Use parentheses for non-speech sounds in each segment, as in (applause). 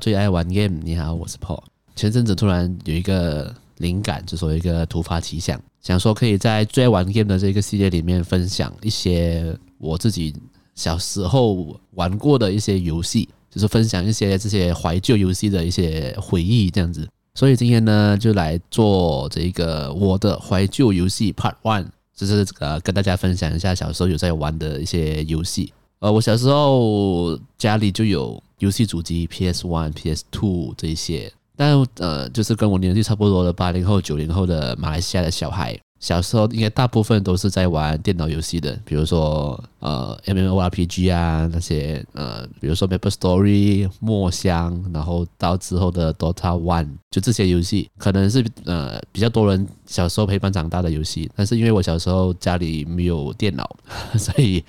最爱玩 game。你好，我是 Paul。前阵子突然有一个灵感，就说一个突发奇想，想说可以在最爱玩 game 的这个系列里面分享一些我自己小时候玩过的一些游戏，就是分享一些这些怀旧游戏的一些回忆这样子。所以今天呢，就来做这个我的怀旧游戏 Part One，就是呃跟大家分享一下小时候有在玩的一些游戏。呃，我小时候家里就有游戏主机，PS One、PS Two 这一些，但呃，就是跟我年纪差不多的八零后、九零后的马来西亚的小孩，小时候应该大部分都是在玩电脑游戏的，比如说呃 MMORPG 啊那些，呃，比如说 Maple Story、墨香，然后到之后的 Dota One，就这些游戏，可能是呃比较多人小时候陪伴长大的游戏，但是因为我小时候家里没有电脑，(laughs) 所以。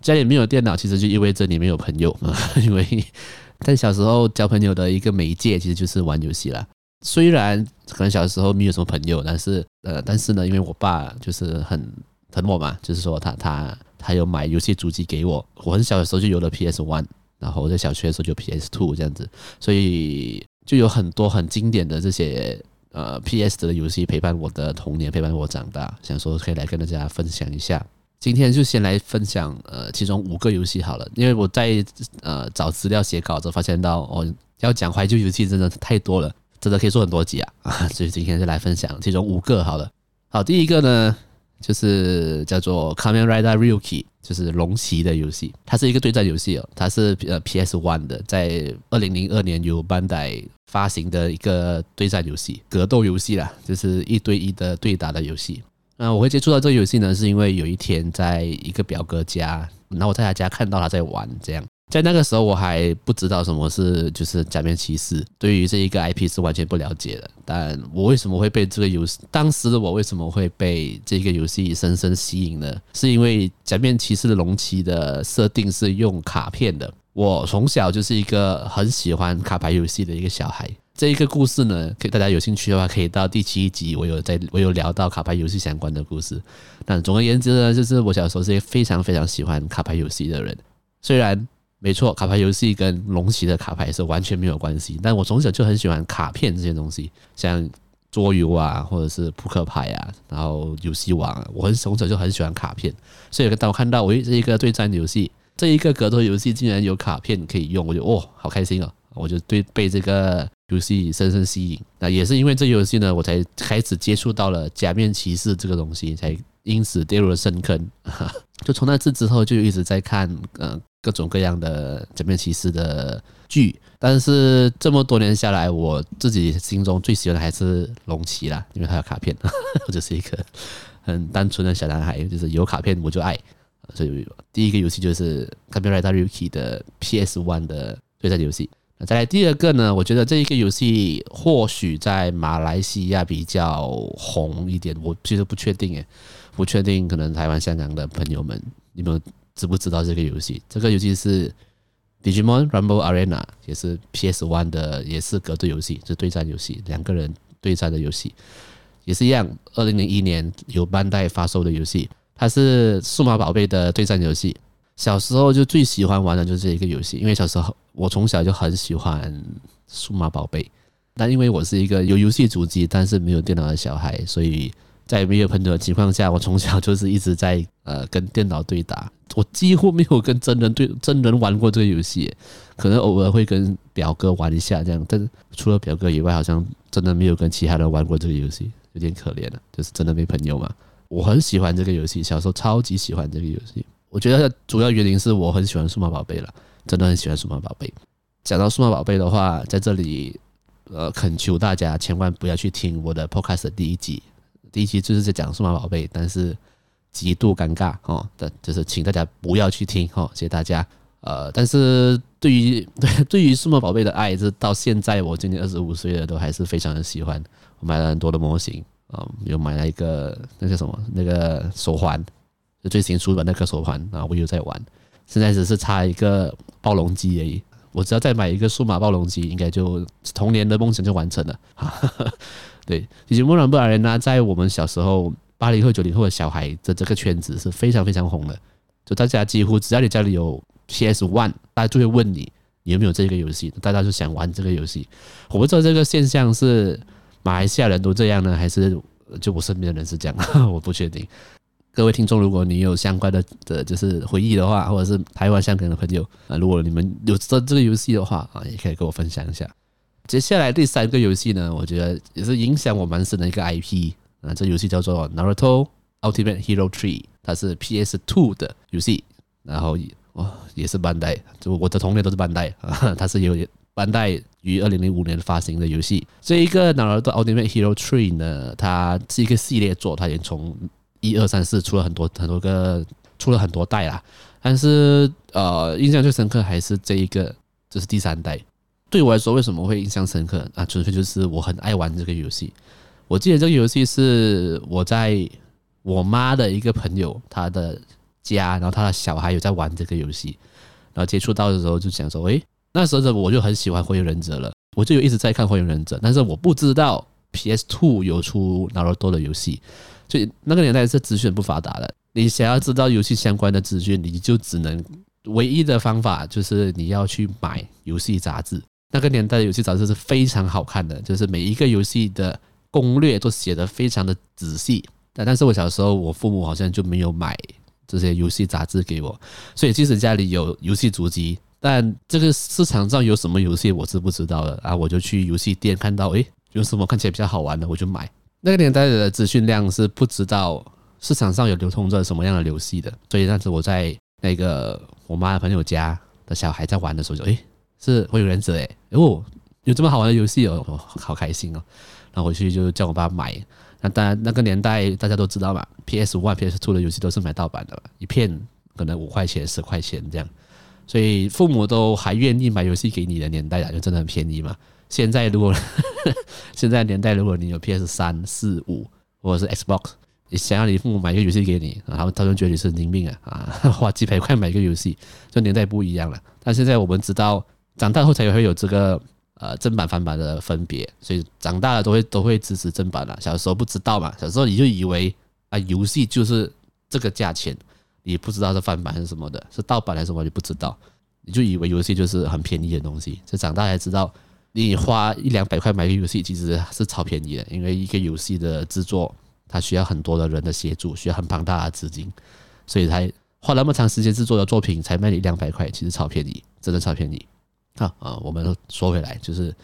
家里没有电脑，其实就意味着你没有朋友啊。(laughs) 因为在小时候交朋友的一个媒介，其实就是玩游戏啦。虽然可能小时候没有什么朋友，但是呃，但是呢，因为我爸就是很疼我嘛，就是说他他他有买游戏主机给我。我很小的时候就有了 PS One，然后我在小学的时候就 PS Two 这样子，所以就有很多很经典的这些呃 PS 的游戏陪伴我的童年，陪伴我长大。想说可以来跟大家分享一下。今天就先来分享呃，其中五个游戏好了，因为我在呃找资料写稿子，发现到哦，要讲怀旧游戏真的太多了，真 (laughs) 的可以做很多集啊，啊，(laughs) 所以今天就来分享其中五个好了。好，第一个呢就是叫做 Kamen Rider Ryuki，就是龙骑的游戏，它是一个对战游戏哦，它是呃 PS One 的，在二零零二年由班代发行的一个对战游戏，格斗游戏啦，就是一对一的对打的游戏。那我会接触到这个游戏呢，是因为有一天在一个表哥家，然后我在他家看到他在玩，这样在那个时候我还不知道什么是就是假面骑士，对于这一个 IP 是完全不了解的。但我为什么会被这个游戏，当时的我为什么会被这个游戏深深吸引呢？是因为假面骑士的龙骑的设定是用卡片的，我从小就是一个很喜欢卡牌游戏的一个小孩。这一个故事呢，可以大家有兴趣的话，可以到第七集，我有在，我有聊到卡牌游戏相关的故事。但总而言之呢，就是我小时候是一个非常非常喜欢卡牌游戏的人。虽然没错，卡牌游戏跟龙骑的卡牌是完全没有关系，但我从小就很喜欢卡片这些东西，像桌游啊，或者是扑克牌啊，然后游戏王，我很从小就很喜欢卡片。所以当我看到我这一个对战游戏，这一个格斗游戏竟然有卡片可以用，我就哦，好开心哦！我就对被这个。(laughs) 游戏深深吸引，那也是因为这游戏呢，我才开始接触到了假面骑士这个东西，才因此跌入了深坑。(laughs) 就从那次之后，就一直在看呃各种各样的假面骑士的剧。但是这么多年下来，我自己心中最喜欢的还是龙骑啦，因为它有卡片。(laughs) 我就是一个很单纯的小男孩，就是有卡片我就爱。所以第一个游戏就是《Kamen Rider Ryuki》的 PS One 的对战游戏。再来第二个呢，我觉得这一个游戏或许在马来西亚比较红一点，我其实不确定诶，不确定可能台湾、香港的朋友们，你们知不知道这个游戏？这个游戏是 Digimon Rumble Arena，也是 PS One 的，也是格斗游戏，是对战游戏，两个人对战的游戏，也是一样，二零零一年由班代发售的游戏，它是数码宝贝的对战游戏。小时候就最喜欢玩的就是这一个游戏，因为小时候我从小就很喜欢数码宝贝，但因为我是一个有游戏主机但是没有电脑的小孩，所以在没有朋友的情况下，我从小就是一直在呃跟电脑对打，我几乎没有跟真人对真人玩过这个游戏，可能偶尔会跟表哥玩一下这样，但是除了表哥以外，好像真的没有跟其他人玩过这个游戏，有点可怜了，就是真的没朋友嘛。我很喜欢这个游戏，小时候超级喜欢这个游戏。我觉得主要原因是我很喜欢数码宝贝了，真的很喜欢数码宝贝。讲到数码宝贝的话，在这里呃恳求大家千万不要去听我的 podcast 第一集，第一集就是在讲数码宝贝，但是极度尴尬哦，的就是请大家不要去听哦，谢谢大家。呃，但是对于 (laughs) 对对于数码宝贝的爱，是到现在我今年二十五岁了，都还是非常的喜欢。我买了很多的模型啊，又买了一个那个什么那个手环。就最新出的那个手环啊，我有在玩。现在只是差一个暴龙机而已。我只要再买一个数码暴龙机，应该就童年的梦想就完成了。(laughs) 对，其实《Digimon Rumble Arena》在我们小时候八零后、九零后的小孩的这个圈子是非常非常红的。就大家几乎只要你家里有 PS One，大家就会问你你有没有这个游戏？大家就想玩这个游戏。我不知道这个现象是马来西亚人都这样呢，还是就我身边的人是这样？(laughs) 我不确定。各位听众，如果你有相关的的，就是回忆的话，或者是台湾、香港的朋友啊，如果你们有这这个游戏的话啊，也可以跟我分享一下。接下来第三个游戏呢，我觉得也是影响我蛮深的一个 (laughs) IP 啊，这游戏叫做《Naruto Ultimate Hero Tree》，它是 PS Two 的游戏，然后哇也是班代，就我的童年都是班代啊，它是有班代于二零零五年发行的游戏。这一个《Naruto Ultimate Hero Tree》呢，它是一个系列作，它也从一二三四出了很多很多个，出了很多代啦。但是呃，印象最深刻还是这一个，这是第三代。对我来说，为什么会印象深刻啊？纯粹就是我很爱玩这个游戏。我记得这个游戏是我在我妈的一个朋友他的家，然后他的小孩有在玩这个游戏，然后接触到的时候就想说，诶，那时候的我就很喜欢火影忍者了，我就有一直在看火影忍者，但是我不知道 PS Two 有出 Naruto 的游戏。所以那个年代是资讯不发达的，你想要知道游戏相关的资讯，你就只能唯一的方法就是你要去买游戏杂志。那个年代的游戏杂志是非常好看的，就是每一个游戏的攻略都写得非常的仔细。但但是我小时候，我父母好像就没有买这些游戏杂志给我，所以即使家里有游戏主机，但这个市场上有什么游戏我是不知道的啊。我就去游戏店看到，诶，有什么看起来比较好玩的，我就买。那个年代的资讯量是不知道市场上有流通着什么样的游戏的，所以当时我在那个我妈的朋友家的小孩在玩的时候就，就诶是火影忍者诶哦，有这么好玩的游戏哦，好开心哦，然后回去就叫我爸买。那当然那个年代大家都知道嘛，PS One、PS Two 的游戏都是买盗版的，一片可能五块钱、十块钱这样，所以父母都还愿意买游戏给你的年代啊，就真的很便宜嘛。现在如果 (laughs) 现在年代，如果你有 PS 三、四、五或者是 Xbox，你想要你父母买一个游戏给你，然后他们觉得你神经病啊啊，(laughs) 花几百块买一个游戏，这年代不一样了。但现在我们知道，长大后才会有这个呃正版翻版的分别，所以长大了都会都会支持正版了。小时候不知道嘛，小时候你就以为啊游戏就是这个价钱，你不知道是翻版还是什么的，是盗版还是什么，你不知道，你就以为游戏就是很便宜的东西，就长大才知道。你花一两百块买个游戏，其实是超便宜的，因为一个游戏的制作，它需要很多的人的协助，需要很庞大的资金，所以才花那么长时间制作的作品才卖你两百块，其实超便宜，真的超便宜。啊啊，我们说回来，就是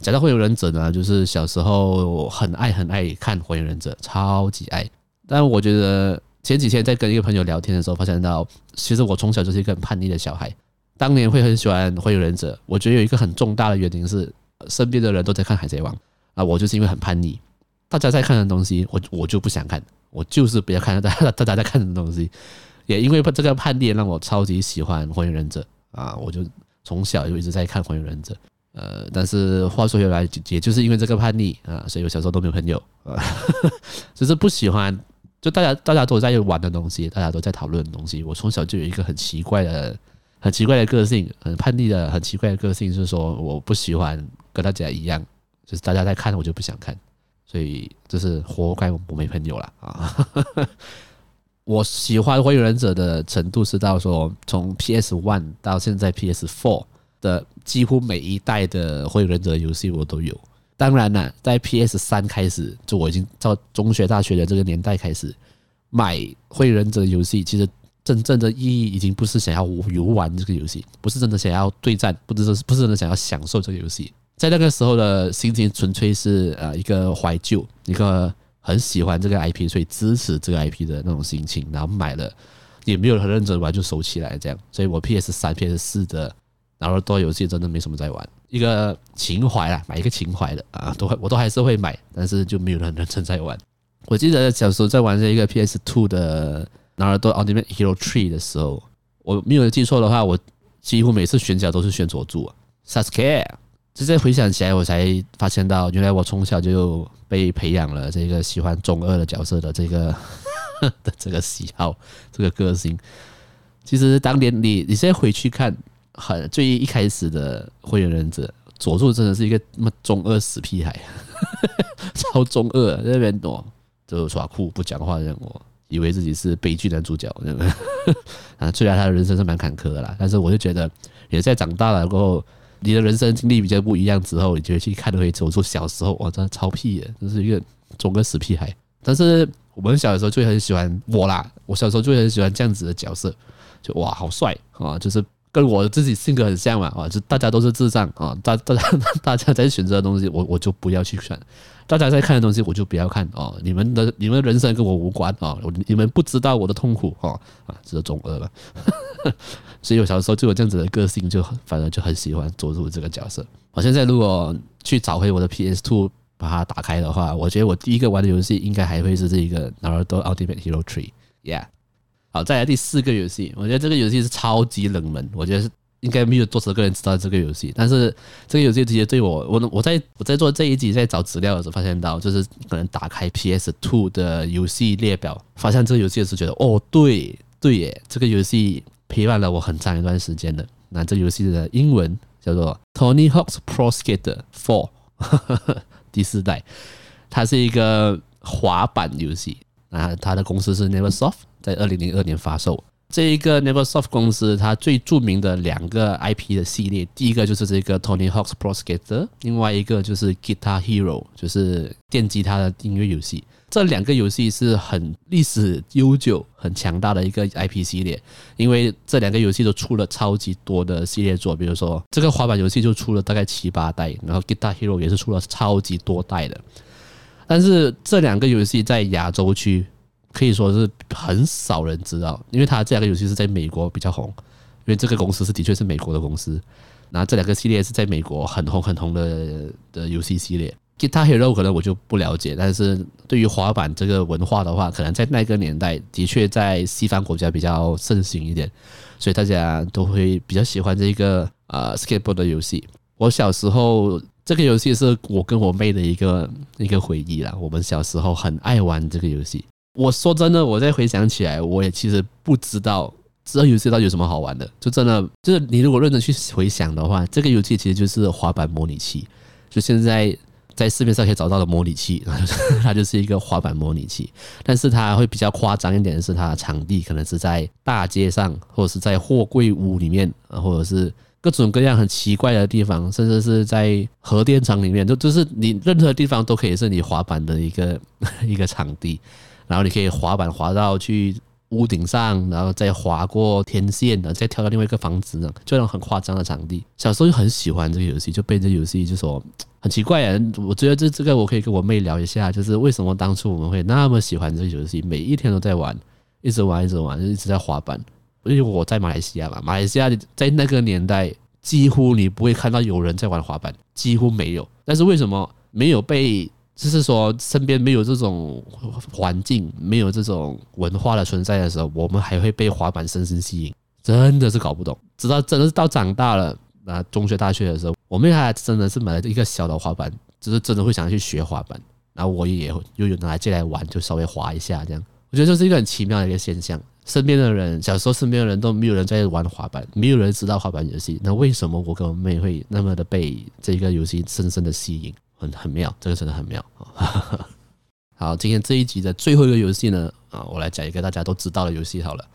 讲到火影忍者呢，就是小时候很爱很爱看火影忍者，超级爱。但我觉得前几天在跟一个朋友聊天的时候，发现到其实我从小就是一个很叛逆的小孩。当年会很喜欢《火影忍者》，我觉得有一个很重大的原因是，身边的人都在看《海贼王》，啊，我就是因为很叛逆，大家在看的东西，我我就不想看，我就是不要看大家 (laughs) 大家在看的东西，也因为这个叛逆让我超级喜欢《火影忍者》啊，我就从小就一直在看《火影忍者》，呃，但是话说回来，也就是因为这个叛逆啊，所以我小时候都没有朋友啊，(laughs) 就是不喜欢，就大家大家都在玩的东西，大家都在讨论的东西，我从小就有一个很奇怪的。很奇怪的个性，很叛逆的，很奇怪的个性，就是说我不喜欢跟大家一样，就是大家在看，我就不想看，所以就是活该我没朋友了啊！(laughs) 我喜欢火影忍者的程度是到说，从 PS One 到现在 PS Four 的几乎每一代的火影忍者游戏我都有。当然了，在 PS 三开始，就我已经到中学、大学的这个年代开始买火影忍者游戏，其实。真正的意义已经不是想要游玩这个游戏，不是真的想要对战，不是不是真的想要享受这个游戏。在那个时候的心情纯粹是呃一个怀旧，一个很喜欢这个 IP，所以支持这个 IP 的那种心情，然后买了也没有很认真玩就收起来这样。所以我 PS 三、PS 四的然后多游戏真的没什么在玩，一个情怀啦，买一个情怀的啊，都会我都还是会买，但是就没有很认真在玩。我记得小时候在玩这一个 PS Two 的。然后到 Ultimate Hero 3的时候，我没有记错的话，我几乎每次选角都是选佐助啊，Sasuke。现在回想起来，我才发现到，原来我从小就被培养了这个喜欢中二的角色的这个 (laughs) 的这个喜好，这个个性。其实当年你你现在回去看，很最一开始的火影忍者，佐助真的是一个那么中二死屁孩，(laughs) 超中二，在那边躲，就耍酷不讲话这样哦。以为自己是悲剧男主角，(laughs) 啊，虽然他的人生是蛮坎坷的啦，但是我就觉得，也在长大了过后，你的人生经历比较不一样之后，你就会去看回走出小时候，哇，真的超屁的，就是一个中个死屁孩。但是我们小的时候就很喜欢我啦，我小时候就很喜欢这样子的角色，就哇，好帅啊，就是。跟我自己性格很像嘛，啊，就大家都是智障啊，大大家 (laughs) 大家在选择的东西，我我就不要去选；大家在看的东西，我就不要看哦。你们的你们人生跟我无关啊，你们不知道我的痛苦哦，啊，这是中二了。(laughs) 所以我小时候就有这样子的个性，就反而就很喜欢做出这个角色。我现在如果去找回我的 PS Two，把它打开的话，我觉得我第一个玩的游戏应该还会是这一个《Naruto Ultimate Hero Tree》，Yeah，。好，再来第四个游戏，我觉得这个游戏是超级冷门，我觉得是应该没有多少个人知道这个游戏。但是这个游戏直接对我，我我在我在做这一集在找资料的时候，发现到就是可能打开 PS Two 的游戏列表，发现这个游戏是觉得哦，对对耶，这个游戏陪伴了我很长一段时间的。那这游戏的英文叫做 Tony Hawk's Pro Skater 4，(laughs) 第四代，它是一个滑板游戏。啊，它的公司是 Neversoft，在二零零二年发售。这一个 Neversoft 公司，它最著名的两个 IP 的系列，第一个就是这个 Tony Hawk's Pro Skater，另外一个就是 Guitar Hero，就是电吉他的音乐游戏。这两个游戏是很历史悠久、很强大的一个 IP 系列，因为这两个游戏都出了超级多的系列作，比如说这个滑板游戏就出了大概七八代，然后 Guitar Hero 也是出了超级多代的。但是这两个游戏在亚洲区可以说是很少人知道，因为它这两个游戏是在美国比较红，因为这个公司是的确是美国的公司。那这两个系列是在美国很红很红的的游戏系列。Guitar Hero 可能我就不了解，但是对于滑板这个文化的话，可能在那个年代的确在西方国家比较盛行一点，所以大家都会比较喜欢这个呃 skateboard 的游戏。我小时候。这个游戏是我跟我妹的一个一个回忆啦。我们小时候很爱玩这个游戏。我说真的，我再回想起来，我也其实不知道这个游戏到底有什么好玩的。就真的就是你如果认真去回想的话，这个游戏其实就是滑板模拟器。就现在在市面上可以找到的模拟器，它就是一个滑板模拟器。但是它会比较夸张一点的是，它的场地可能是在大街上，或者是在货柜屋里面，或者是。各种各样很奇怪的地方，甚至是在核电厂里面，就就是你任何地方都可以是你滑板的一个一个场地，然后你可以滑板滑到去屋顶上，然后再滑过天线，然后再跳到另外一个房子呢，就那种很夸张的场地。小时候就很喜欢这个游戏，就被这游戏就说很奇怪啊。我觉得这这个我可以跟我妹聊一下，就是为什么当初我们会那么喜欢这个游戏，每一天都在玩，一直玩一直玩，一直在滑板。因为我在马来西亚嘛，马来西亚在那个年代几乎你不会看到有人在玩滑板，几乎没有。但是为什么没有被？就是说身边没有这种环境，没有这种文化的存在的时候，我们还会被滑板深深吸引？真的是搞不懂。直到真的是到长大了，啊，中学大学的时候，我们还真的是买了一个小的滑板，就是真的会想要去学滑板。然后我也又有拿来借来玩，就稍微滑一下这样。我觉得这是一个很奇妙的一个现象。身边的人，小时候身边的人都没有人在玩滑板，没有人知道滑板游戏。那为什么我跟我妹会那么的被这个游戏深深的吸引？很很妙，这个真的很妙。(laughs) 好，今天这一集的最后一个游戏呢，啊，我来讲一个大家都知道的游戏好了，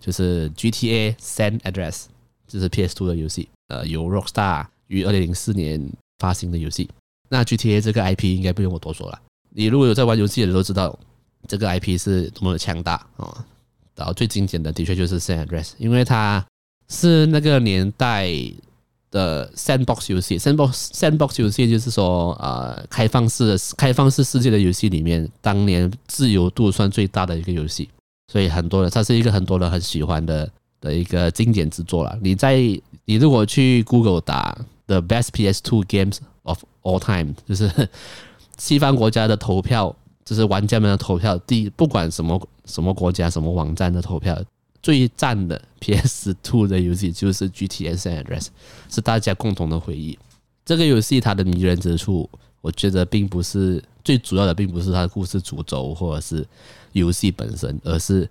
就是 GTA San Andreas，这是 PS2 的游戏，呃，由 Rockstar 于二零零四年发行的游戏。那 GTA 这个 IP 应该不用我多说了，你如果有在玩游戏的人都知道这个 IP 是多么的强大啊。然后最经典的的确就是 San Andreas，因为它是那个年代的 Sandbox 游戏。Sandbox Sandbox 游戏就是说，呃，开放式的开放式世界的游戏里面，当年自由度算最大的一个游戏，所以很多人它是一个很多人很喜欢的的一个经典之作了。你在你如果去 Google 打 The Best PS2 Games of All Time，就是西方国家的投票。就是玩家们的投票，第不管什么什么国家、什么网站的投票，最赞的 PS (laughs) Two 的游戏就是 G T S and R S，是大家共同的回忆。这个游戏它的迷人之处，我觉得并不是最主要的，并不是它的故事主轴或者是游戏本身，而是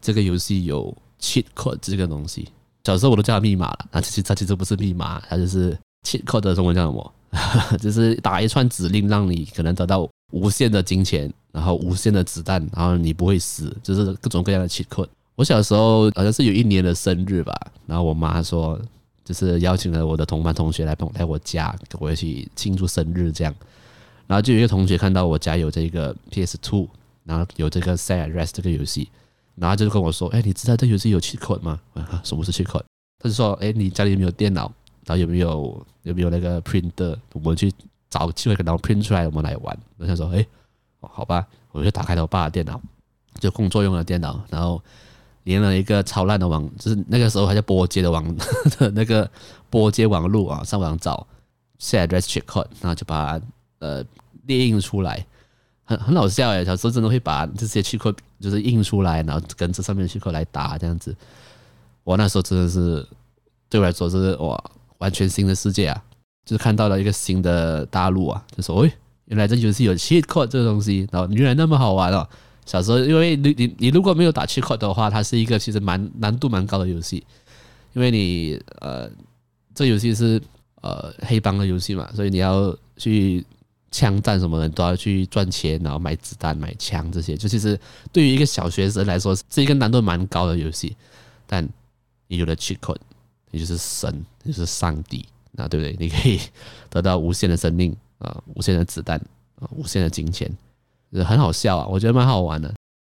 这个游戏有 cheat code 这个东西。小时候我都叫它密码了，那其实它其实不是密码，它就是 cheat code 的中文叫什么？(laughs) 就是打一串指令，让你可能得到。无限的金钱，然后无限的子弹，然后你不会死，就是各种各样的 cheat code。我小时候好像是有一年的生日吧，然后我妈说，就是邀请了我的同班同学来帮我来我家跟我一起庆祝生日这样。然后就有一个同学看到我家有这个 PS Two，然后有这个 Set Rest 这个游戏，然后就跟我说：“哎，你知道这游戏有 cheat code 吗？”啊，什么是 cheat code？他就说：“哎，你家里有没有电脑？然后有没有有没有那个 printer？我们去找机会然后 print 出来，我们来玩。”我想说：“哎，好吧。”我就打开了我爸的电脑，就工作用的电脑，然后连了一个超烂的网，就是那个时候还叫拨接的网 (laughs) 的那个拨接网路啊，上网找 Set Rest cheat code，然后就把它呃。列印出来，很很好笑哎！小时候真的会把这些 cheat code 就是印出来，然后跟这上面的 cheat code 来打这样子。我那时候真的是对我来说是哇，完全新的世界啊！就是看到了一个新的大陆啊，就说哎，原来这游戏有 cheat code 这个东西，然后原来那么好玩哦！小时候因为你你你如果没有打气块的话，它是一个其实蛮难度蛮高的游戏，因为你呃这游戏是呃黑帮的游戏嘛，所以你要去。枪战什么的都要去赚钱，然后买子弹、买枪这些，就其实对于一个小学生来说是一个难度蛮高的游戏。但你有了 cheat code，你就是神，你就是上帝，那对不对？你可以得到无限的生命啊，无限的子弹啊，无限的金钱，很好笑啊，我觉得蛮好玩的。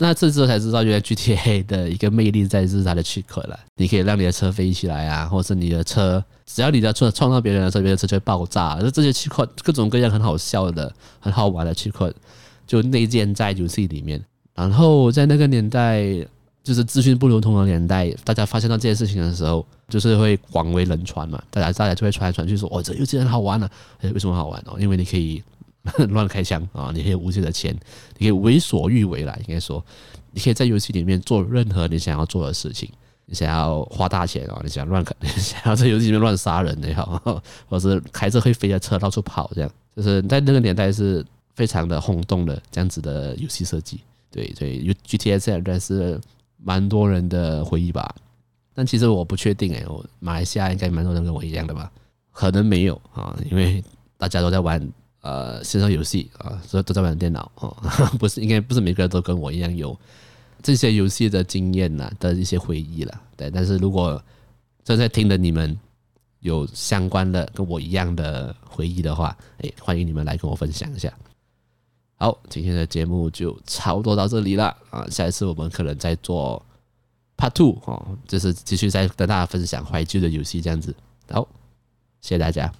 那这时候才知道，原来 GTA 的一个魅力在是它的趣克了。你可以让你的车飞起来啊，或者是你的车，只要你的车撞到别人的车，别人的车就会爆炸。就这些趣克各种各样很好笑的、很好玩的趣克就内建在游戏里面。然后在那个年代，就是资讯不流通的年代，大家发现到这件事情的时候，就是会广为人传嘛。大家大家就会传来传去说：“哦，这游戏很好玩呢、啊。”哎，为什么好玩哦？因为你可以。(laughs) 乱开枪啊！你可以无限的钱，你可以为所欲为啦。应该说，你可以在游戏里面做任何你想要做的事情。你想要花大钱啊？你想乱开，(laughs) 你想要在游戏里面乱杀人也好，(laughs) 或者是开着会飞的车到处跑，这样就是在那个年代是非常的轰动的这样子的游戏设计。对对，GTA 现在是蛮多人的回忆吧。但其实我不确定哎，我马来西亚应该蛮多人跟我一样的吧？可能没有啊，因为大家都在玩。呃，线上游戏啊，所以都在玩电脑哦，(laughs) 不是，应该不是每个人都跟我一样有这些游戏的经验呐的一些回忆了，对。但是如果正在听的你们有相关的跟我一样的回忆的话，哎，欢迎你们来跟我分享一下。好，今天的节目就差不多到这里了啊，下一次我们可能再做 Part Two 哦，就是继续再跟大家分享怀旧的游戏这样子。好，谢谢大家。